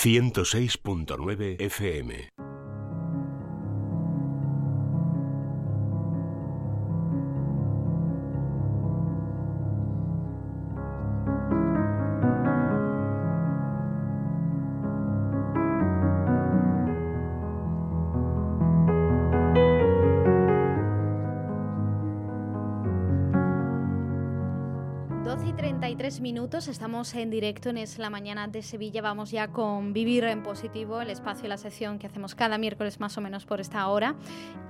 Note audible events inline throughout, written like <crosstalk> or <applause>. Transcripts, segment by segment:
106.9 FM. Minutos, estamos en directo en Es la Mañana de Sevilla. Vamos ya con Vivir en Positivo, el espacio y la sección que hacemos cada miércoles más o menos por esta hora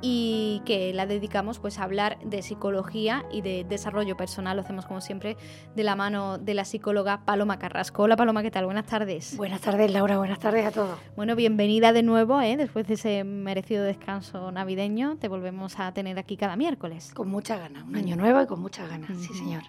y que la dedicamos pues a hablar de psicología y de desarrollo personal. Lo hacemos como siempre de la mano de la psicóloga Paloma Carrasco. Hola Paloma, ¿qué tal? Buenas tardes. Buenas tardes Laura, buenas tardes a todos. Bueno, bienvenida de nuevo, ¿eh? después de ese merecido descanso navideño, te volvemos a tener aquí cada miércoles. Con mucha ganas, un año nuevo y con muchas ganas, sí señor.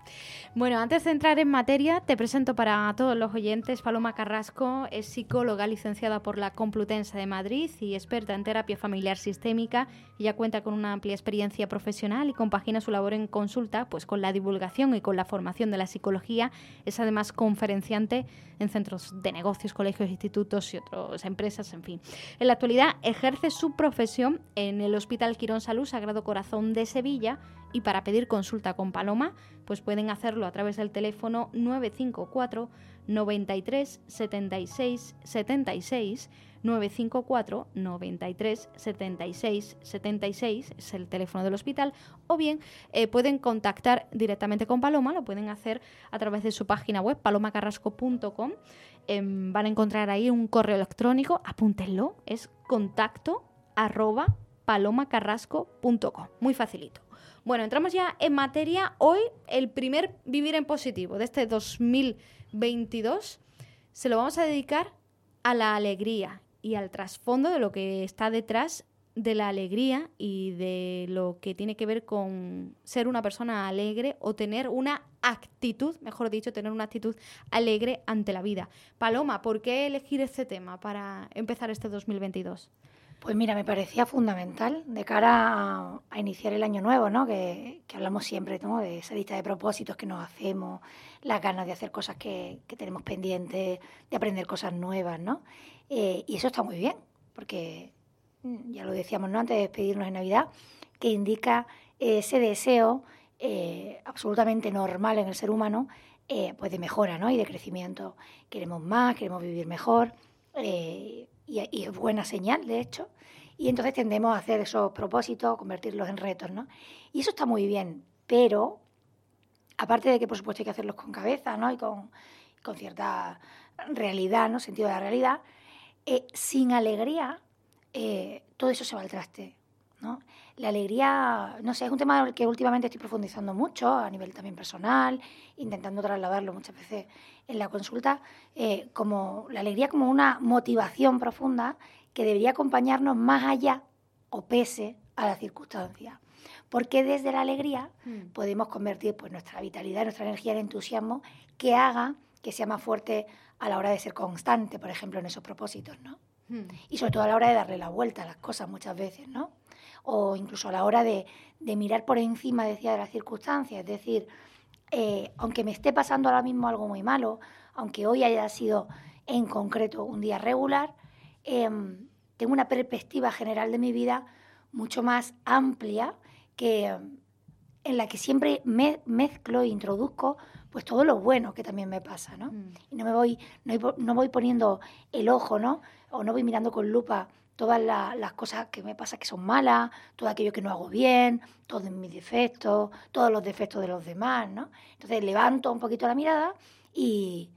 Bueno, antes de entrar en materia, te presento para todos los oyentes. Paloma Carrasco es psicóloga licenciada por la Complutense de Madrid y experta en terapia familiar sistémica. Ella cuenta con una amplia experiencia profesional y compagina su labor en consulta pues, con la divulgación y con la formación de la psicología. Es además conferenciante en centros de negocios, colegios, institutos y otras empresas, en fin. En la actualidad ejerce su profesión en el Hospital Quirón Salud Sagrado Corazón de Sevilla y para pedir consulta con Paloma, pues pueden hacerlo a través del teléfono 954 93 76 76 954 93 76 76 es el teléfono del hospital o bien eh, pueden contactar directamente con Paloma, lo pueden hacer a través de su página web palomacarrasco.com em, van a encontrar ahí un correo electrónico, apúntenlo, es contacto arroba palomacarrasco.com, muy facilito. Bueno, entramos ya en materia. Hoy el primer Vivir en Positivo de este 2022 se lo vamos a dedicar a la alegría y al trasfondo de lo que está detrás de la alegría y de lo que tiene que ver con ser una persona alegre o tener una actitud, mejor dicho, tener una actitud alegre ante la vida. Paloma, ¿por qué elegir este tema para empezar este 2022? Pues mira, me parecía fundamental de cara a, iniciar el año nuevo, ¿no? Que, hablamos siempre, ¿no? De esa lista de propósitos que nos hacemos, las ganas de hacer cosas que, tenemos pendientes, de aprender cosas nuevas, ¿no? Eh, y eso está muy bien, porque mm, ya lo decíamos, ¿no? Antes de despedirnos en Navidad, que indica ese deseo eh, absolutamente normal en el ser humano, eh, pues de mejora, ¿no? Y de crecimiento. Queremos más, queremos vivir mejor y, es buena señal, de hecho. Y entonces tendemos a hacer esos propósitos, convertirlos en retos, ¿no? Y eso está muy bien, pero aparte de que por supuesto hay que hacerlos con cabeza, ¿no? Y con, con cierta realidad, ¿no? Sentido de la realidad, eh, sin alegría eh, todo eso se va al traste, ¿no? La alegría, no sé, es un tema que últimamente estoy profundizando mucho a nivel también personal, intentando trasladarlo muchas veces en la consulta, eh, como la alegría como una motivación profunda que debería acompañarnos más allá o pese a las circunstancias. Porque desde la alegría hmm. podemos convertir pues, nuestra vitalidad, nuestra energía en entusiasmo que haga que sea más fuerte a la hora de ser constante, por ejemplo, en esos propósitos, ¿no? Hmm. Y sobre todo a la hora de darle la vuelta a las cosas muchas veces, ¿no? O incluso a la hora de, mirar por encima, decía, de las circunstancias. Es decir, eh, aunque me esté pasando ahora mismo algo muy malo, aunque hoy haya sido en concreto un día regular, em, tengo una perspectiva general de mi vida mucho más amplia que en la que siempre me mezclo e introduzco pues todo lo bueno que también me pasa, ¿no? Mm. Y no me voy, no, no voy poniendo el ojo, ¿no? O no voy mirando con lupa todas las cosas que me pasan que son malas, todo aquello que no hago bien, todos mis defectos, todos los defectos de los demás, ¿no? Entonces levanto un poquito la mirada y,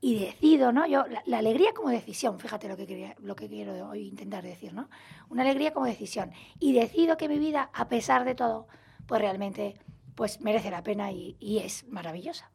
decido, ¿no? Yo, la, alegría como decisión, fíjate lo que, quería, lo que quiero hoy intentar decir, ¿no? Una alegría como decisión. Y decido que mi vida, a pesar de todo, pues realmente pues merece la pena y es maravillosa.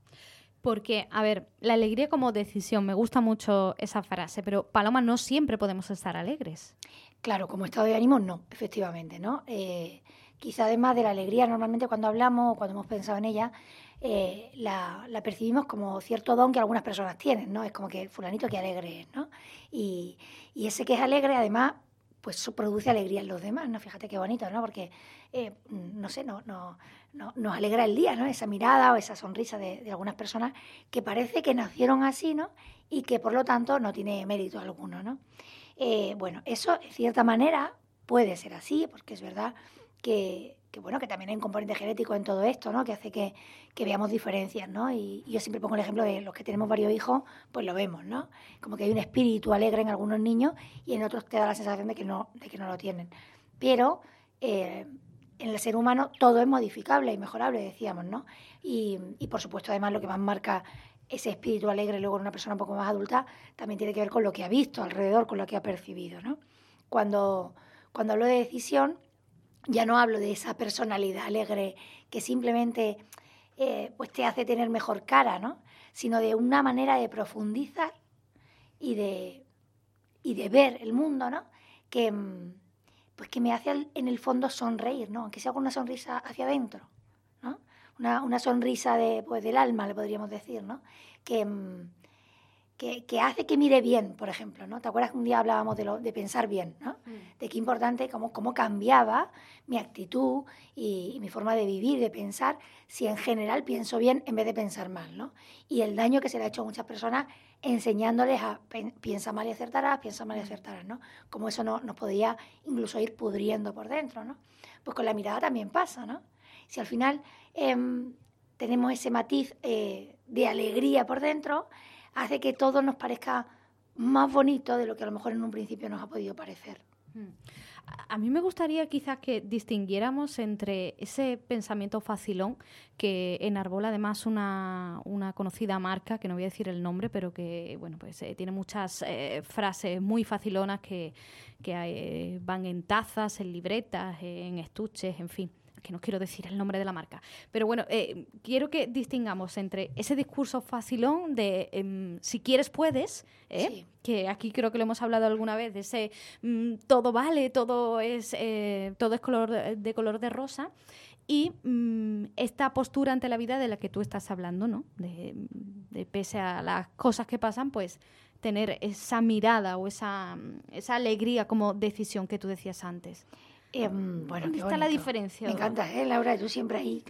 Porque, a ver, la alegría como decisión, me gusta mucho esa frase, pero Paloma, no siempre podemos estar alegres. Claro, como estado de ánimo, no, efectivamente, ¿no? Eh, quizá además de la alegría, normalmente cuando hablamos o cuando hemos pensado en ella, eh, la, percibimos como cierto don que algunas personas tienen, ¿no? Es como que fulanito que alegre ¿no? Y, y ese que es alegre, además, pues produce alegría en los demás, ¿no? Fíjate qué bonito, ¿no? Porque, eh, no sé, no, no, no, nos alegra el día, ¿no? Esa mirada o esa sonrisa de, de, algunas personas que parece que nacieron así, ¿no? Y que por lo tanto no tiene mérito alguno, ¿no? Eh, bueno, eso en cierta manera puede ser así, porque es verdad que, que, bueno, que también hay un componente genético en todo esto, ¿no? Que hace que, que veamos diferencias, ¿no? Y, yo siempre pongo el ejemplo de los que tenemos varios hijos, pues lo vemos, ¿no? Como que hay un espíritu alegre en algunos niños y en otros te da la sensación de que no, de que no lo tienen. Pero eh, en el ser humano todo es modificable y mejorable, decíamos, ¿no? Y, por supuesto, además, lo que más marca ese espíritu alegre luego en una persona un poco más adulta también tiene que ver con lo que ha visto alrededor, con lo que ha percibido. ¿no? Cuando, cuando hablo de decisión, ya no hablo de esa personalidad alegre que simplemente eh, pues te hace tener mejor cara, ¿no? sino de una manera de profundizar y de, y de ver el mundo, ¿no? que, pues que me hace en el fondo sonreír, ¿no? aunque sea con una sonrisa hacia adentro una, una sonrisa de, pues, del alma, le podríamos decir, ¿no? Que, mm, que, que, hace que mire bien, por ejemplo, ¿no? ¿Te acuerdas que un día hablábamos de, lo, de pensar bien, ¿no? Mm. De qué importante, cómo, cómo cambiaba mi actitud y, mi forma de vivir, de pensar, si en general pienso bien en vez de pensar mal, ¿no? Y el daño que se le ha hecho a muchas personas enseñándoles a piensa mal y acertarás, piensa mal y mm. acertarás, ¿no? Como eso no, nos podía incluso ir pudriendo por dentro, ¿no? Pues con la mirada también pasa, ¿no? Si al final Em, tenemos ese matiz eh, de alegría por dentro, hace que todo nos parezca más bonito de lo que a lo mejor en un principio nos ha podido parecer. A mí me gustaría quizás que distinguiéramos entre ese pensamiento facilón que enarbola además una, conocida marca, que no voy a decir el nombre, pero que bueno pues eh, tiene muchas eh, frases muy facilonas que, que van en tazas, en libretas, en estuches, en fin que no quiero decir el nombre de la marca, pero bueno, eh, quiero que distingamos entre ese discurso facilón de em, si quieres puedes, ¿eh? que aquí creo que lo hemos hablado alguna vez, de ese mm, todo vale, todo es, eh, todo es color de, color de rosa, y mm, esta postura ante la vida de la que tú estás hablando, ¿no? De, de, pese a las cosas que pasan, pues tener esa mirada o esa, esa alegría como decisión que tú decías antes. Em, bueno, ¿Dónde está la diferencia? Me encanta, ¿eh, Laura? Tú siempre ahí.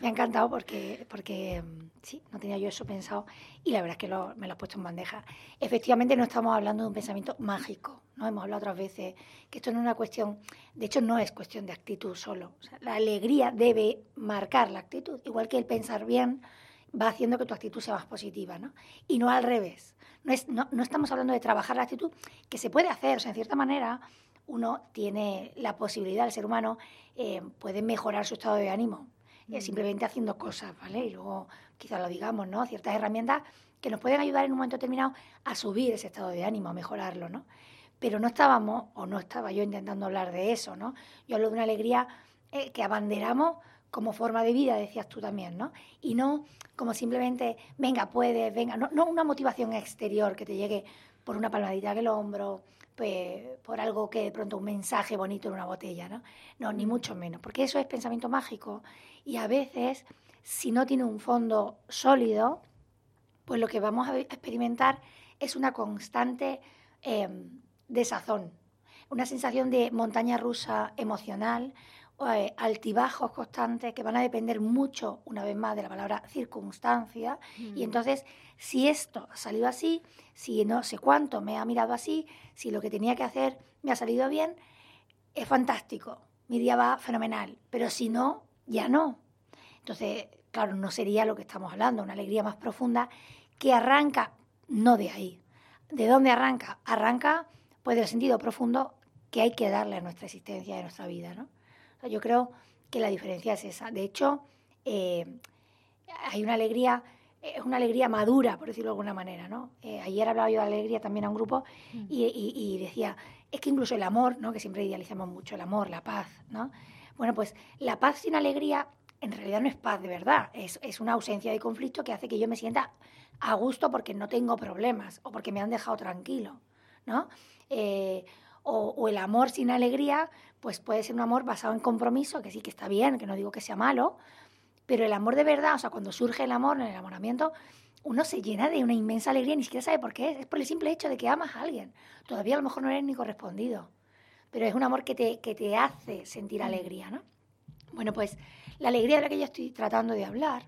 Me ha encantado porque, porque em, sí, no tenía yo eso pensado y la verdad es que me lo has puesto en bandeja. Efectivamente, no estamos hablando de un pensamiento mágico, ¿no? Hemos hablado otras veces que esto no es una cuestión, de hecho, no es cuestión de actitud solo. la alegría debe marcar la actitud, igual que el pensar bien va haciendo que tu actitud sea más positiva, ¿no? Y no al revés. No, es, no, no estamos hablando de trabajar la actitud, que se puede hacer, o sea, en cierta manera uno tiene la posibilidad, el ser humano eh, puede mejorar su estado de ánimo, eh, mm. simplemente haciendo cosas, ¿vale? Y luego quizás lo digamos, ¿no? Ciertas herramientas que nos pueden ayudar en un momento determinado a subir ese estado de ánimo, a mejorarlo, ¿no? Pero no estábamos, o no estaba yo intentando hablar de eso, ¿no? Yo hablo de una alegría eh, que abanderamos como forma de vida, decías tú también, ¿no? Y no como simplemente, venga, puedes, venga, no, no una motivación exterior que te llegue por una palmadita en el hombro, pues, por algo que de pronto un mensaje bonito en una botella, ¿no? No, ni mucho menos, porque eso es pensamiento mágico y a veces, si no tiene un fondo sólido, pues lo que vamos a experimentar es una constante em, desazón, una sensación de montaña rusa emocional, altibajos constantes que van a depender mucho, una vez más, de la palabra circunstancia. Y mm. entonces, si esto ha salido así, si no sé cuánto me ha mirado así, si lo que tenía que hacer me ha salido bien, es fantástico. Mi día va fenomenal. Pero si no, ya no. Entonces, claro, no sería lo que estamos hablando, una alegría más profunda que arranca no de ahí. ¿De dónde arranca? Arranca pues del sentido profundo que hay que darle a nuestra existencia y a nuestra vida, ¿no? Yo creo que la diferencia es esa. De hecho, eh, hay una alegría, es una alegría madura, por decirlo de alguna manera, ¿no? Eh, ayer hablaba yo de alegría también a un grupo mm. y, decía, es que incluso el amor, ¿no? Que siempre idealizamos mucho, el amor, la paz, ¿no? Bueno, pues la paz sin alegría en realidad no es paz de verdad, es, es una ausencia de conflicto que hace que yo me sienta a gusto porque no tengo problemas o porque me han dejado tranquilo, ¿no? Eh, o, el amor sin alegría, pues puede ser un amor basado en compromiso, que sí que está bien, que no digo que sea malo, pero el amor de verdad, o sea, cuando surge el amor, en el enamoramiento, uno se llena de una inmensa alegría, ni siquiera sabe por qué, es por el simple hecho de que amas a alguien. Todavía a lo mejor no eres ni correspondido, pero es un amor que te, que te hace sentir alegría, ¿no? Bueno, pues la alegría de la que yo estoy tratando de hablar,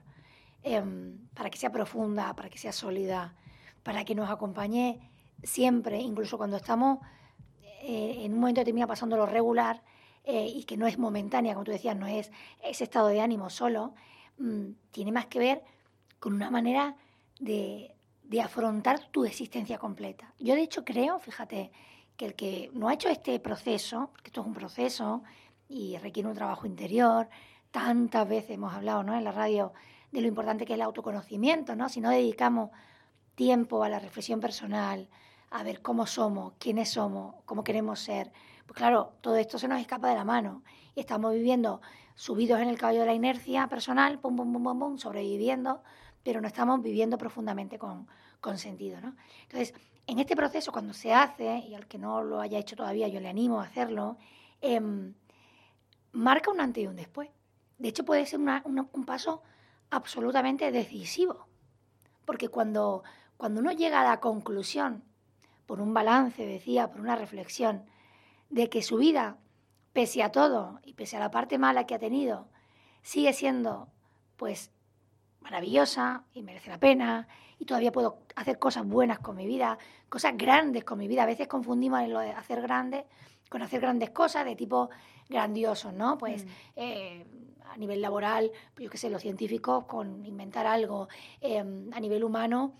em, para que sea profunda, para que sea sólida, para que nos acompañe siempre, incluso cuando estamos eh, en un momento determinado pasando lo regular eh, y que no es momentánea, como tú decías, no es ese estado de ánimo solo, mm, tiene más que ver con una manera de, de afrontar tu existencia completa. Yo de hecho creo, fíjate, que el que no ha hecho este proceso, porque esto es un proceso y requiere un trabajo interior, tantas veces hemos hablado ¿no? en la radio de lo importante que es el autoconocimiento, ¿no? si no dedicamos tiempo a la reflexión personal, a ver cómo somos, quiénes somos, cómo queremos ser. Pues claro, todo esto se nos escapa de la mano y estamos viviendo subidos en el caballo de la inercia personal, pum, pum, pum, pum, pum, sobreviviendo, pero no estamos viviendo profundamente con, con sentido. ¿no? Entonces, en este proceso, cuando se hace, y al que no lo haya hecho todavía, yo le animo a hacerlo, em, marca un antes y un después. De hecho, puede ser un paso absolutamente decisivo, porque cuando, cuando uno llega a la conclusión por un balance, decía, por una reflexión, de que su vida, pese a todo y pese a la parte mala que ha tenido, sigue siendo, pues, maravillosa y merece la pena y todavía puedo hacer cosas buenas con mi vida, cosas grandes con mi vida. A veces confundimos lo de hacer grandes con hacer grandes cosas de tipo grandioso, ¿no? Pues mm. eh, a nivel laboral, pues yo qué sé, los científicos con inventar algo, eh, a nivel humano,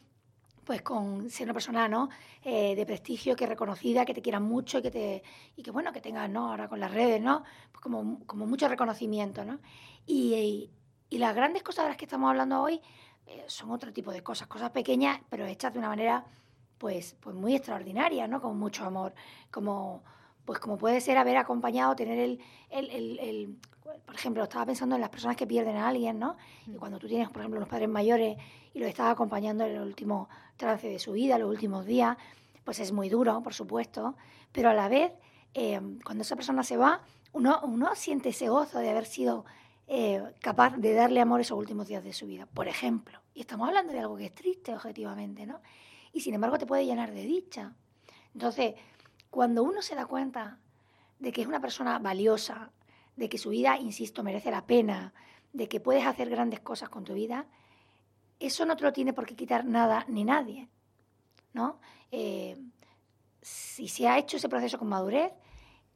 pues con ser una persona ¿no? Eh, de prestigio, que reconocida, que te quieran mucho y que te y que bueno, que tengas, ¿no? Ahora con las redes, ¿no? Pues como, como mucho reconocimiento, ¿no? Y, y, las grandes cosas de las que estamos hablando hoy eh, son otro tipo de cosas, cosas pequeñas, pero hechas de una manera pues, pues muy extraordinaria, ¿no? Con mucho amor, como pues como puede ser haber acompañado, tener el, el, el, el, por ejemplo, estaba pensando en las personas que pierden a alguien, ¿no? Y mm. cuando tú tienes, por ejemplo, los padres mayores y los estás acompañando en el último trance de su vida, los últimos días, pues es muy duro, por supuesto, pero a la vez, eh, cuando esa persona se va, uno, uno siente ese gozo de haber sido eh, capaz de darle amor esos últimos días de su vida, por ejemplo. Y estamos hablando de algo que es triste, objetivamente, ¿no? Y sin embargo te puede llenar de dicha. Entonces, cuando uno se da cuenta de que es una persona valiosa, de que su vida, insisto, merece la pena, de que puedes hacer grandes cosas con tu vida, eso no te lo tiene por qué quitar nada ni nadie. ¿no? Eh, si se ha hecho ese proceso con madurez,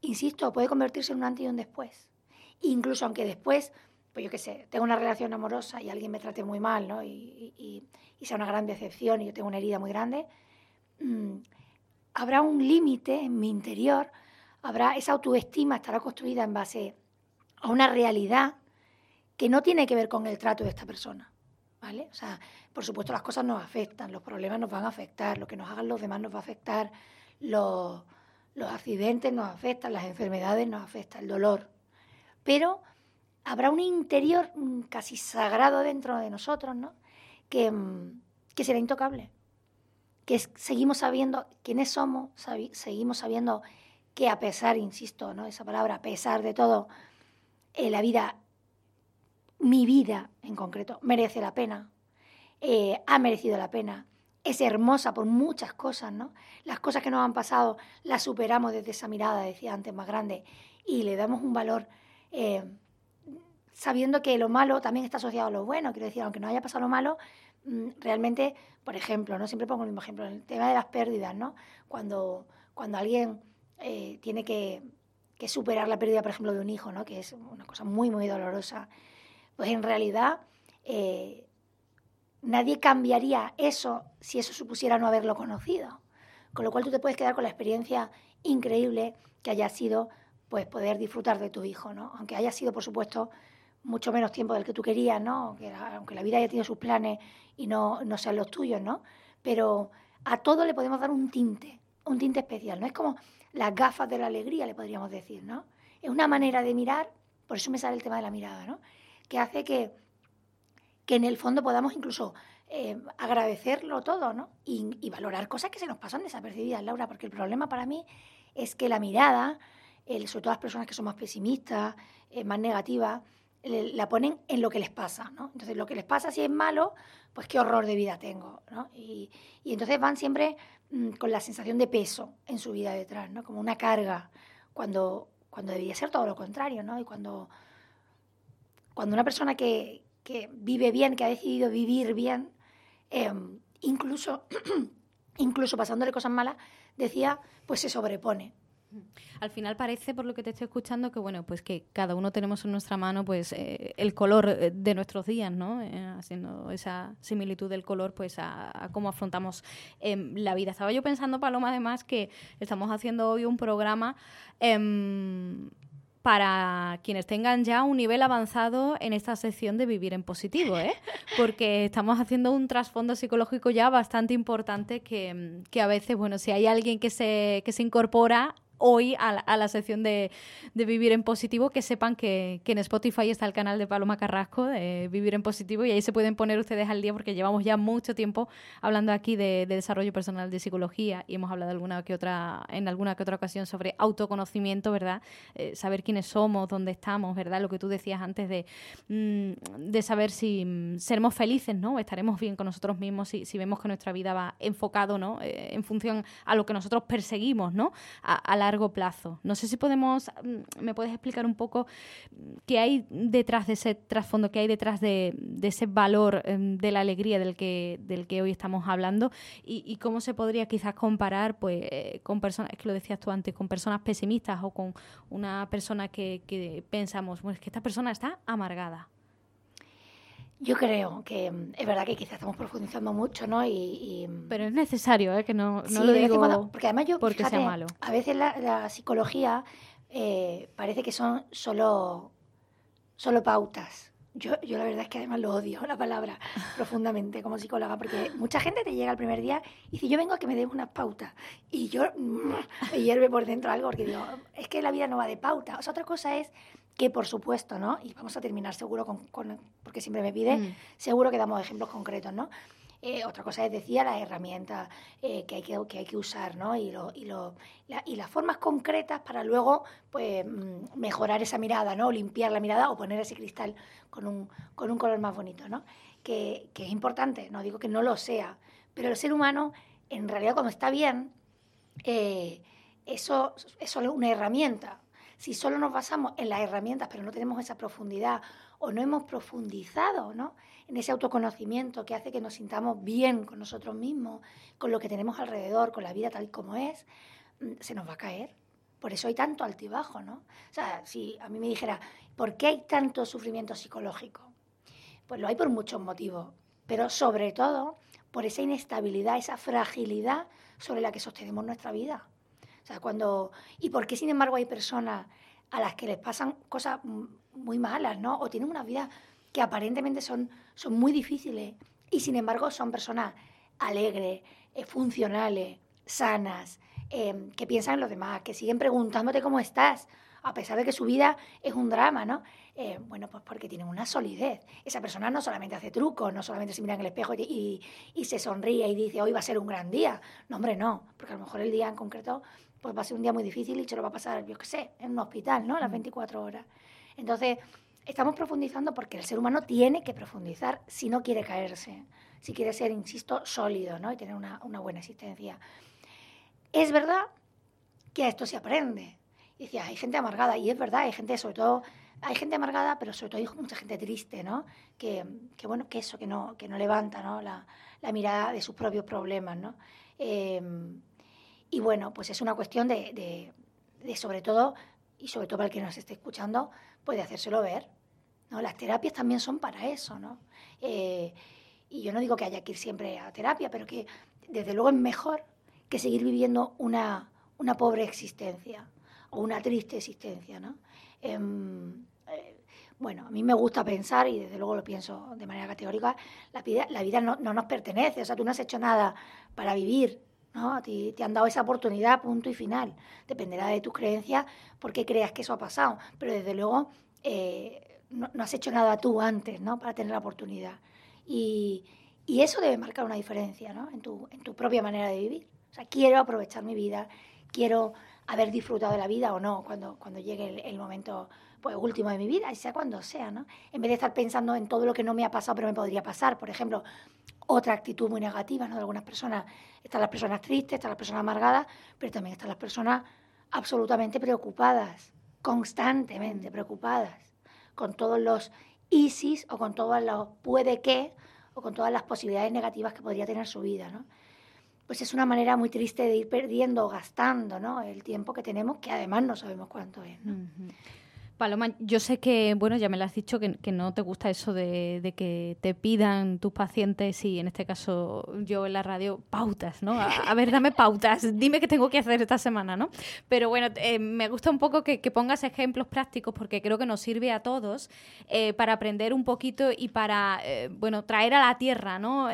insisto, puede convertirse en un antes y un después. Incluso aunque después, pues yo qué sé, tengo una relación amorosa y alguien me trate muy mal, ¿no? Y, sea una gran decepción y yo tengo una herida muy grande, mm, habrá un límite en mi interior, habrá esa autoestima estará construida en base a una realidad que no tiene que ver con el trato de esta persona. ¿Vale? O sea, por supuesto las cosas nos afectan, los problemas nos van a afectar, lo que nos hagan los demás nos va a afectar, los, los accidentes nos afectan, las enfermedades nos afectan, el dolor. Pero habrá un interior casi sagrado dentro de nosotros, ¿no? Que, que será intocable. Que seguimos sabiendo quiénes somos, seguimos sabiendo que a pesar, insisto, ¿no? Esa palabra, a pesar de todo, eh, la vida mi vida en concreto merece la pena, eh, ha merecido la pena, es hermosa por muchas cosas, ¿no? Las cosas que nos han pasado las superamos desde esa mirada, decía antes, más grande, y le damos un valor eh, sabiendo que lo malo también está asociado a lo bueno, quiero decir, aunque no haya pasado lo malo, mm, realmente, por ejemplo, ¿no? Siempre pongo el mismo ejemplo, el tema de las pérdidas, ¿no? Cuando, cuando alguien eh, tiene que, que superar la pérdida, por ejemplo, de un hijo, ¿no? Que es una cosa muy, muy dolorosa pues en realidad eh, nadie cambiaría eso si eso supusiera no haberlo conocido. Con lo cual tú te puedes quedar con la experiencia increíble que haya sido pues poder disfrutar de tu hijo, ¿no? Aunque haya sido, por supuesto, mucho menos tiempo del que tú querías, ¿no? aunque la vida haya tenido sus planes y no, no sean los tuyos, ¿no? Pero a todo le podemos dar un tinte, un tinte especial, ¿no? Es como las gafas de la alegría, le podríamos decir, ¿no? Es una manera de mirar, por eso me sale el tema de la mirada, ¿no? Que hace que, que en el fondo podamos incluso eh, agradecerlo todo, ¿no? Y, valorar cosas que se nos pasan desapercibidas, Laura, porque el problema para mí es que la mirada, sobre todo las personas que son más pesimistas, eh, más negativas, la ponen en lo que les pasa, ¿no? Entonces, lo que les pasa si es malo, pues qué horror de vida tengo, ¿no? Y, entonces van siempre mm, con la sensación de peso en su vida detrás, ¿no? Como una carga, cuando, cuando debería ser todo lo contrario, ¿no? Y cuando, cuando una persona que, que vive bien, que ha decidido vivir bien, em, incluso, <clears throat> incluso pasándole cosas malas, decía, pues se sobrepone. Al final parece, por lo que te estoy escuchando, que bueno, pues que cada uno tenemos en nuestra mano pues eh, el color eh, de nuestros días, ¿no? Eh, haciendo esa similitud del color pues a, cómo afrontamos em, la vida. Estaba yo pensando, Paloma, además, que estamos haciendo hoy un programa em, para quienes tengan ya un nivel avanzado en esta sección de vivir en positivo, ¿eh? porque estamos haciendo un trasfondo psicológico ya bastante importante que, que, a veces, bueno, si hay alguien que se, que se incorpora hoy a la, sección de, Vivir en Positivo, que sepan que, en Spotify está el canal de Paloma Carrasco de Vivir en Positivo y ahí se pueden poner ustedes al día porque llevamos ya mucho tiempo hablando aquí de, desarrollo personal de psicología y hemos hablado alguna que otra, en alguna que otra ocasión sobre autoconocimiento, ¿verdad? Eh, saber quiénes somos, dónde estamos, ¿verdad? Lo que tú decías antes de, mm, de saber si mm, seremos felices, ¿no? Estaremos bien con nosotros mismos si, si vemos que nuestra vida va enfocado, ¿no? Eh, en función a lo que nosotros perseguimos, ¿no? a la largo plazo. No sé si podemos, mm, me puedes explicar un poco qué hay detrás de ese trasfondo, qué hay detrás de, ese valor em, de la alegría del que, del que hoy estamos hablando y, cómo se podría quizás comparar pues, eh, con personas, es que lo decías tú antes, con personas pesimistas o con una persona que, que pensamos, bueno, es que esta persona está amargada. Yo creo que mm, es verdad que quizás estamos profundizando mucho, ¿no? Y, mm, Pero es necesario, ¿eh? Que no, no lo digo porque además yo, porque sea malo. A veces la, psicología eh, parece que son solo, solo pautas. Yo, yo la verdad es que además lo odio, la palabra, <laughs> profundamente como psicóloga, porque mucha gente te llega el primer día y dice, yo vengo a que me des unas pautas. Y yo <laughs> me hierve por dentro algo, porque digo, es que la vida no va de pauta. O sea, otra cosa es que por supuesto, ¿no? Y vamos a terminar seguro con, porque siempre me pide, mm. seguro que damos ejemplos concretos, ¿no? Eh, otra cosa es, decía, las herramientas eh, que, hay que, que, hay que usar, ¿no? Y, lo, y, lo, y las formas concretas para luego pues, mm, mejorar esa mirada, ¿no? limpiar la mirada o poner ese cristal con un, con un color más bonito, ¿no? Que, que es importante, no digo que no lo sea, pero el ser humano, en realidad, cuando está bien, eh, eso es solo una herramienta, si solo nos basamos en las herramientas, pero no tenemos esa profundidad o no hemos profundizado ¿no? en ese autoconocimiento que hace que nos sintamos bien con nosotros mismos, con lo que tenemos alrededor, con la vida tal y como es, mm, se nos va a caer. Por eso hay tanto altibajo, ¿no? O sea, si a mí me dijera, ¿por qué hay tanto sufrimiento psicológico? Pues lo hay por muchos motivos, pero sobre todo por esa inestabilidad, esa fragilidad sobre la que sostenemos nuestra vida sea, cuando... ¿Y por qué, sin embargo, hay personas a las que les pasan cosas muy malas, ¿no? O tienen una vida que aparentemente son, son muy difíciles y, sin embargo, son personas alegres, eh, funcionales, sanas, eh, que piensan en los demás, que siguen preguntándote cómo estás, a pesar de que su vida es un drama, ¿no? Eh, bueno, pues porque tienen una solidez. Esa persona no solamente hace trucos, no solamente se mira en el espejo y, y, se sonríe y dice, hoy va a ser un gran día. No, hombre, no, porque a lo mejor el día en concreto pues va a ser un día muy difícil y se lo va a pasar, yo qué sé, en un hospital, ¿no? Las 24 horas. Entonces, estamos profundizando porque el ser humano tiene que profundizar si no quiere caerse, si quiere ser, insisto, sólido, ¿no? Y tener una, buena existencia. Es verdad que a esto se aprende. Decía, hay gente amargada, y es verdad, hay gente, sobre todo, hay gente amargada, pero sobre todo hay mucha gente triste, ¿no? Que, bueno, que eso, que no, que no levanta, ¿no? La, mirada de sus propios problemas, ¿no? Eh, y bueno, pues es una cuestión de, sobre todo, y sobre todo para el que nos esté escuchando, puede hacérselo ver. ¿no? Las terapias también son para eso, ¿no? Eh, y yo no digo que haya que ir siempre a terapia, pero que desde luego es mejor que seguir viviendo una, una pobre existencia o una triste existencia, ¿no? Em, eh, bueno, a mí me gusta pensar, y desde luego lo pienso de manera categórica, la vida, la vida no, no, nos pertenece, o sea, tú no has hecho nada para vivir, ¿no? Te, te han dado esa oportunidad, punto y final. Dependerá de tus creencias por qué creas que eso ha pasado. Pero desde luego eh, no, has hecho nada tú antes ¿no? para tener la oportunidad. Y, y eso debe marcar una diferencia ¿no? en, tu, en tu propia manera de vivir. O sea, quiero aprovechar mi vida, quiero haber disfrutado de la vida o no cuando, cuando llegue el, el momento pues, último de mi vida, sea cuando sea, ¿no? En vez de estar pensando en todo lo que no me ha pasado pero me podría pasar. Por ejemplo, otra actitud muy negativa, ¿no? De algunas personas. Están las personas tristes, están las personas amargadas, pero también están las personas absolutamente preocupadas, constantemente preocupadas, con todos los ISIS o con todos los puede que o con todas las posibilidades negativas que podría tener su vida, ¿no? Pues es una manera muy triste de ir perdiendo o gastando ¿no? el tiempo que tenemos, que además no sabemos cuánto es. ¿no? Paloma, yo sé que, bueno, ya me lo has dicho, que, no te gusta eso de, que te pidan tus pacientes, y en este caso yo en la radio, pautas, ¿no? A, ver, dame pautas, dime qué tengo que hacer esta semana, ¿no? Pero bueno, eh, me gusta un poco que, pongas ejemplos prácticos porque creo que nos sirve a todos eh, para aprender un poquito y para, eh, bueno, traer a la tierra, ¿no?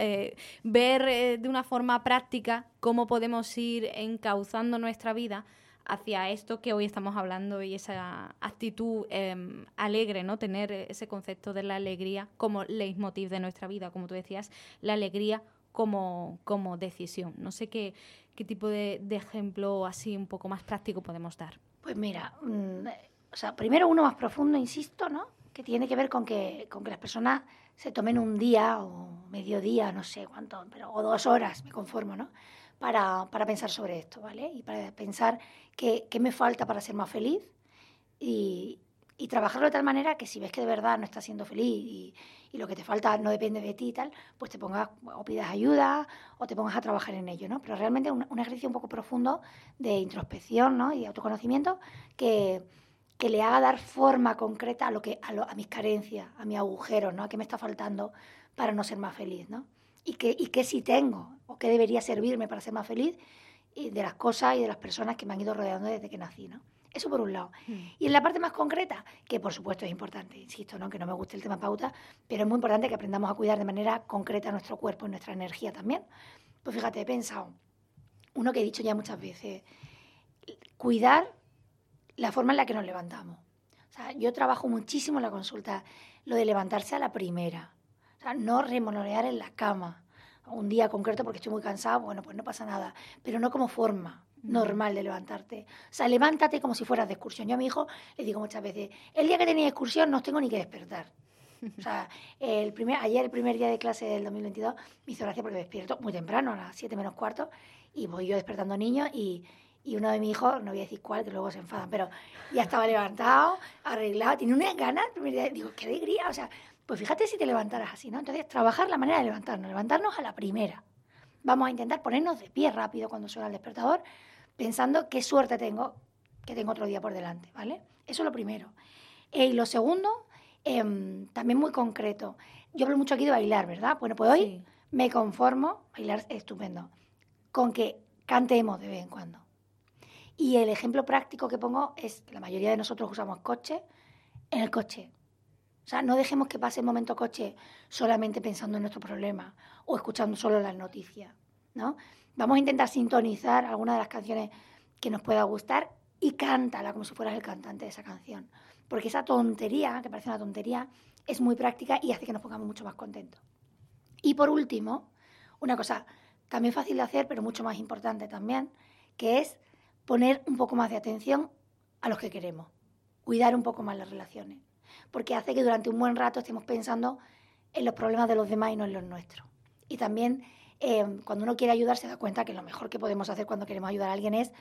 ver de una forma práctica cómo podemos ir encauzando nuestra vida hacia esto que hoy estamos hablando y esa actitud em, alegre, ¿no? Tener ese concepto de la alegría como leitmotiv de nuestra vida, como tú decías, la alegría como, como decisión. No sé qué, qué tipo de, ejemplo así un poco más práctico podemos dar. Pues mira, mm, o sea, primero uno más profundo, insisto, ¿no? Que tiene que ver con que, con que las personas se tomen un día o medio día, no sé cuánto, pero, o dos horas, me conformo, ¿no? Para, pensar sobre esto, ¿vale? Y para pensar qué, me falta para ser más feliz y, trabajarlo de tal manera que si ves que de verdad no estás siendo feliz y, lo que te falta no depende de ti y tal, pues te pongas o pidas ayuda o te pongas a trabajar en ello, ¿no? Pero realmente un, un ejercicio un poco profundo de introspección, ¿no? Y autoconocimiento que, que le haga dar forma concreta a, lo que, a, a mis carencias, a mis agujeros, ¿no? A qué me está faltando para no ser más feliz, ¿no? Y qué, y qué sí tengo o qué debería servirme para ser más feliz y de las cosas y de las personas que me han ido rodeando desde que nací, ¿no? Eso por un lado. Hmm. Y en la parte más concreta, que por supuesto es importante, insisto, ¿no? que no me guste el tema pauta, pero es muy importante que aprendamos a cuidar de manera concreta nuestro cuerpo y nuestra energía también. Pues fíjate, he pensado, uno que he dicho ya muchas veces, cuidar la forma en la que nos levantamos. O sea, yo trabajo muchísimo en la consulta, lo de levantarse a la primera no remonolear en la cama un día concreto porque estoy muy cansado, bueno, pues no pasa nada, pero no como forma normal de levantarte. O sea, levántate como si fueras de excursión. Yo a mi hijo le digo muchas veces, el día que tenía excursión no tengo ni que despertar. O sea, el primer, ayer, el primer día de clase del 2022, me hizo gracia porque despierto muy temprano, a las 7 menos cuarto, y voy yo despertando niños y, y uno de mis hijos, no voy a decir cuál, que luego se enfadan, pero ya estaba levantado, arreglado, tiene unas ganas, digo, qué alegría, o sea, pues fíjate si te levantaras así, ¿no? Entonces, trabajar la manera de levantarnos, levantarnos a la primera. Vamos a intentar ponernos de pie rápido cuando suena el despertador, pensando qué suerte tengo, que tengo otro día por delante, ¿vale? Eso es lo primero. Eh, y lo segundo, em, también muy concreto. Yo hablo mucho aquí de bailar, ¿verdad? Bueno, pues hoy me conformo, bailar es estupendo, con que cantemos de vez en cuando. Y el ejemplo práctico que pongo es la mayoría de nosotros usamos coche. En el coche o sea, no dejemos que pase el momento coche solamente pensando en nuestro problema o escuchando solo las noticias, ¿no? Vamos a intentar sintonizar alguna de las canciones que nos pueda gustar y cántala como si fueras el cantante de esa canción. Porque esa tontería, que parece una tontería, es muy práctica y hace que nos pongamos mucho más contentos. Y por último, una cosa también fácil de hacer, pero mucho más importante también, que es poner un poco más de atención a los que queremos, cuidar un poco más las relaciones porque hace que durante un buen rato estemos pensando en los problemas de los demás y no en los nuestros. Y también eh, cuando uno quiere ayudar se da cuenta que lo mejor que podemos hacer cuando queremos ayudar a alguien es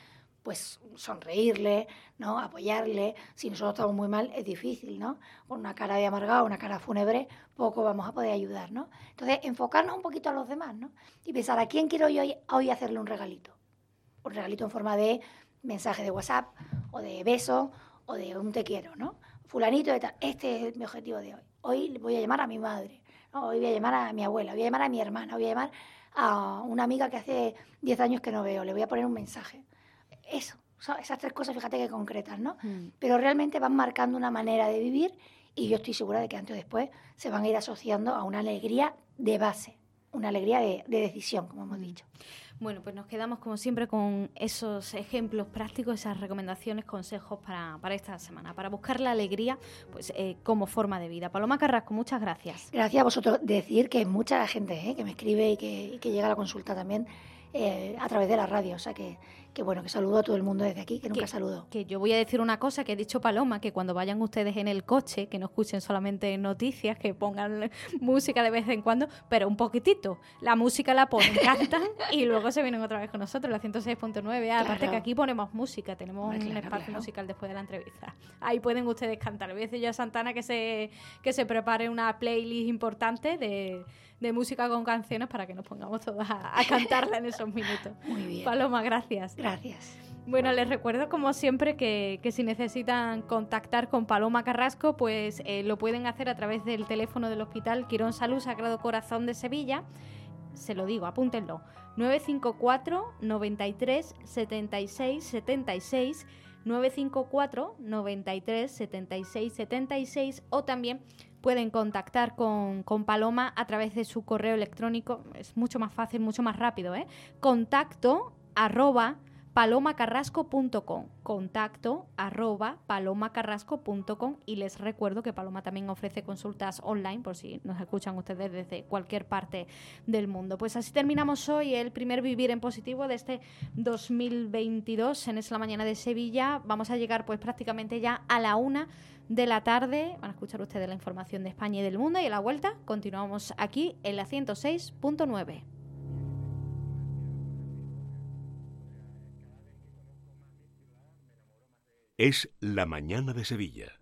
pues sonreírle, ¿no? apoyarle. Si nosotros estamos muy mal es difícil, ¿no? Con una cara de amargado, una cara fúnebre, poco vamos a poder ayudar, ¿no? Entonces, enfocarnos un poquito a los demás, ¿no? Y pensar, ¿a quién quiero yo hoy hacerle un regalito? Un regalito en forma de mensaje de WhatsApp, o de beso, o de un te quiero, ¿no? Fulanito de tal, este es mi objetivo de hoy. Hoy voy a llamar a mi madre, hoy voy a llamar a mi abuela, voy a llamar a mi hermana, voy a llamar a una amiga que hace 10 años que no veo, le voy a poner un mensaje. Eso, esas tres cosas, fíjate que concretas, ¿no? Mm. Pero realmente van marcando una manera de vivir y yo estoy segura de que antes o después se van a ir asociando a una alegría de base, una alegría de, de decisión, como hemos mm. Bueno, pues nos quedamos como siempre con esos ejemplos prácticos, esas recomendaciones, consejos para, esta semana, para buscar la alegría pues eh, como forma de vida. Paloma Carrasco, muchas gracias. Gracias a vosotros. Decir que mucha gente eh, que me escribe y que, llega a la consulta también eh, a través de la radio, o sea que, que bueno, que saludo a todo el mundo desde aquí, que nunca saludo. Que yo voy a decir una cosa que he dicho Paloma, que cuando vayan ustedes en el coche, que no escuchen solamente noticias, que pongan música de vez en cuando, pero un poquitito. La música la ponen, <laughs> cantan y luego se vienen otra vez con nosotros, la 106.9. Aparte que aquí ponemos música, tenemos un espacio musical después de la entrevista. Ahí pueden ustedes cantar. Voy a decir yo a Santana que se, que se prepare una playlist importante de de música con canciones para que nos pongamos todas a, cantarla en esos minutos. Muy bien. Paloma, gracias. Gracias. Bueno, les recuerdo como siempre que, si necesitan contactar con Paloma Carrasco, pues eh, lo pueden hacer a través del teléfono del Hospital Quirón Salud Sagrado Corazón de Sevilla. Se lo digo, apúntenlo. 954 93 76 76 954 93 76 76 o también pueden contactar con, Paloma a través de su correo electrónico. Es mucho más fácil, mucho más rápido. ¿eh? Contacto arroba palomacarrasco.com. Contacto arroba palomacarrasco.com. Y les recuerdo que Paloma también ofrece consultas online por si nos escuchan ustedes desde cualquier parte del mundo. Pues así terminamos hoy el primer Vivir en Positivo de este 2022 en Es la Mañana de Sevilla. Vamos a llegar pues prácticamente ya a la una de la tarde. Van a escuchar ustedes la información de España y del mundo y a la vuelta continuamos aquí en la 106.9. Es la mañana de Sevilla.